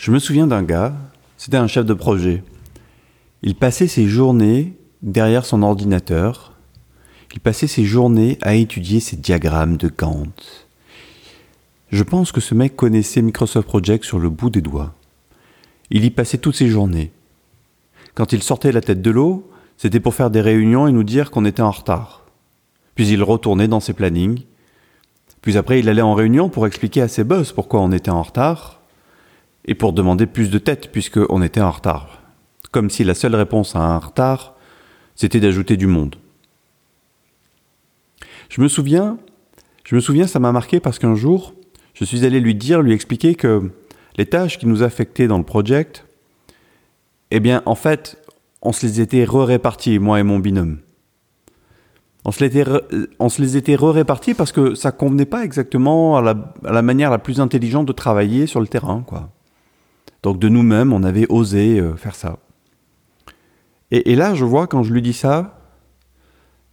Je me souviens d'un gars, c'était un chef de projet. Il passait ses journées derrière son ordinateur. Il passait ses journées à étudier ses diagrammes de Gantt. Je pense que ce mec connaissait Microsoft Project sur le bout des doigts. Il y passait toutes ses journées. Quand il sortait la tête de l'eau, c'était pour faire des réunions et nous dire qu'on était en retard. Puis il retournait dans ses plannings. Puis après, il allait en réunion pour expliquer à ses boss pourquoi on était en retard et pour demander plus de tête puisqu'on était en retard comme si la seule réponse à un retard, c'était d'ajouter du monde. Je me souviens, je me souviens, ça m'a marqué parce qu'un jour, je suis allé lui dire, lui expliquer que les tâches qui nous affectaient dans le project, eh bien, en fait, on se les était re-réparties, moi et mon binôme. On se, les on se les était re-répartis parce que ça convenait pas exactement à la, à la, manière la plus intelligente de travailler sur le terrain, quoi. Donc de nous-mêmes, on avait osé euh, faire ça. Et, là, je vois, quand je lui dis ça,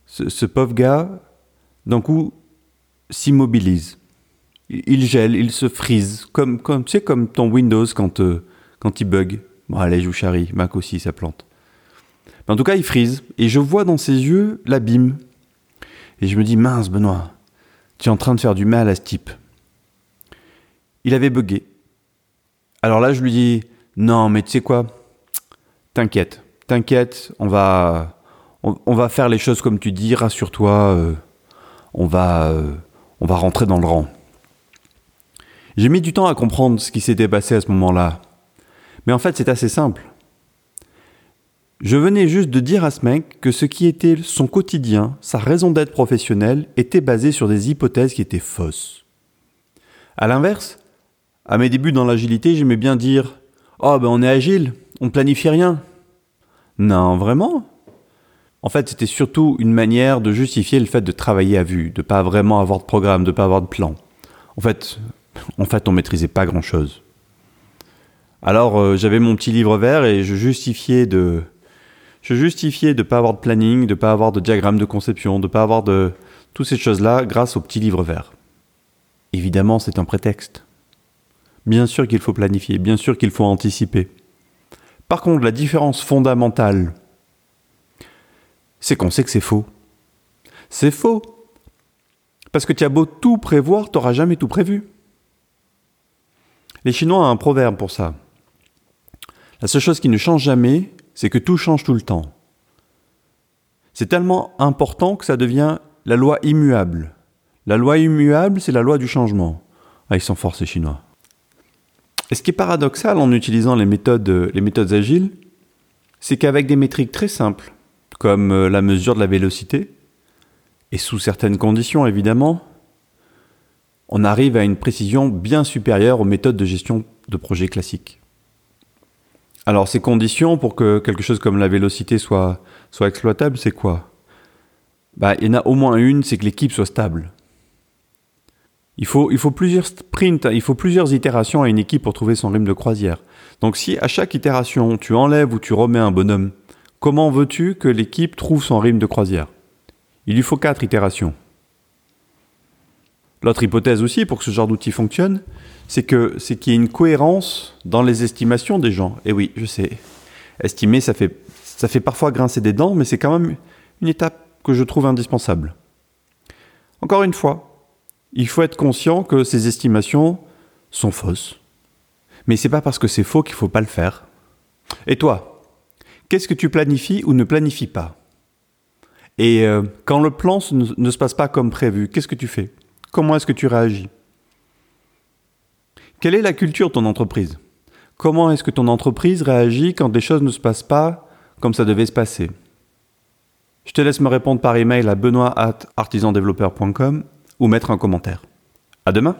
ce, pauvre gars, d'un coup, s'immobilise. Il, gèle, il se frise, comme, tu sais, comme ton Windows quand, euh, quand il bug. Bon, allez, je vous charrie, Mac aussi, ça plante. Mais en tout cas, il frise. Et je vois dans ses yeux l'abîme. Et je me dis, mince, Benoît, tu es en train de faire du mal à ce type. Il avait bugué. Alors là, je lui dis, non, mais tu sais quoi? T'inquiète, t'inquiète, on va, on, va faire les choses comme tu dis, rassure-toi, euh, on, va, euh, on va rentrer dans le rang. J'ai mis du temps à comprendre ce qui s'était passé à ce moment-là. Mais en fait, c'est assez simple. Je venais juste de dire à ce mec que ce qui était son quotidien, sa raison d'être professionnelle, était basé sur des hypothèses qui étaient fausses. À l'inverse, à mes débuts dans l'agilité, j'aimais bien dire Oh, ben on est agile, on planifie rien. Non, vraiment En fait, c'était surtout une manière de justifier le fait de travailler à vue, de pas vraiment avoir de programme, de pas avoir de plan. En fait, en fait, on maîtrisait pas grand-chose. Alors, euh, j'avais mon petit livre vert et je justifiais de je justifiais de pas avoir de planning, de pas avoir de diagramme de conception, de pas avoir de toutes ces choses-là grâce au petit livre vert. Évidemment, c'est un prétexte. Bien sûr qu'il faut planifier, bien sûr qu'il faut anticiper. Par contre, la différence fondamentale, c'est qu'on sait que c'est faux. C'est faux. Parce que tu as beau tout prévoir, tu n'auras jamais tout prévu. Les Chinois ont un proverbe pour ça. La seule chose qui ne change jamais, c'est que tout change tout le temps. C'est tellement important que ça devient la loi immuable. La loi immuable, c'est la loi du changement. Ah, ils sont forts ces Chinois. Et ce qui est paradoxal en utilisant les méthodes, les méthodes agiles, c'est qu'avec des métriques très simples, comme euh, la mesure de la vélocité, et sous certaines conditions évidemment, on arrive à une précision bien supérieure aux méthodes de gestion de projets classiques. Alors ces conditions pour que quelque chose comme la vélocité soit, soit exploitable, c'est quoi? Bah, Il y en a au moins une, c'est que l'équipe soit stable. Il faut, il faut plusieurs sprints, il faut plusieurs itérations à une équipe pour trouver son rythme de croisière. Donc si à chaque itération tu enlèves ou tu remets un bonhomme, comment veux-tu que l'équipe trouve son rythme de croisière? Il lui faut quatre itérations. L'autre hypothèse aussi pour que ce genre d'outil fonctionne, c'est que c'est qu'il y ait une cohérence dans les estimations des gens. Et oui, je sais, estimer ça fait ça fait parfois grincer des dents, mais c'est quand même une étape que je trouve indispensable. Encore une fois, il faut être conscient que ces estimations sont fausses. Mais c'est pas parce que c'est faux qu'il faut pas le faire. Et toi, qu'est-ce que tu planifies ou ne planifies pas? Et euh, quand le plan ne se passe pas comme prévu, qu'est-ce que tu fais? Comment est-ce que tu réagis? Quelle est la culture de ton entreprise? Comment est-ce que ton entreprise réagit quand des choses ne se passent pas comme ça devait se passer? Je te laisse me répondre par email à benoît@artisandeveloppeur.com ou mettre un commentaire. À demain!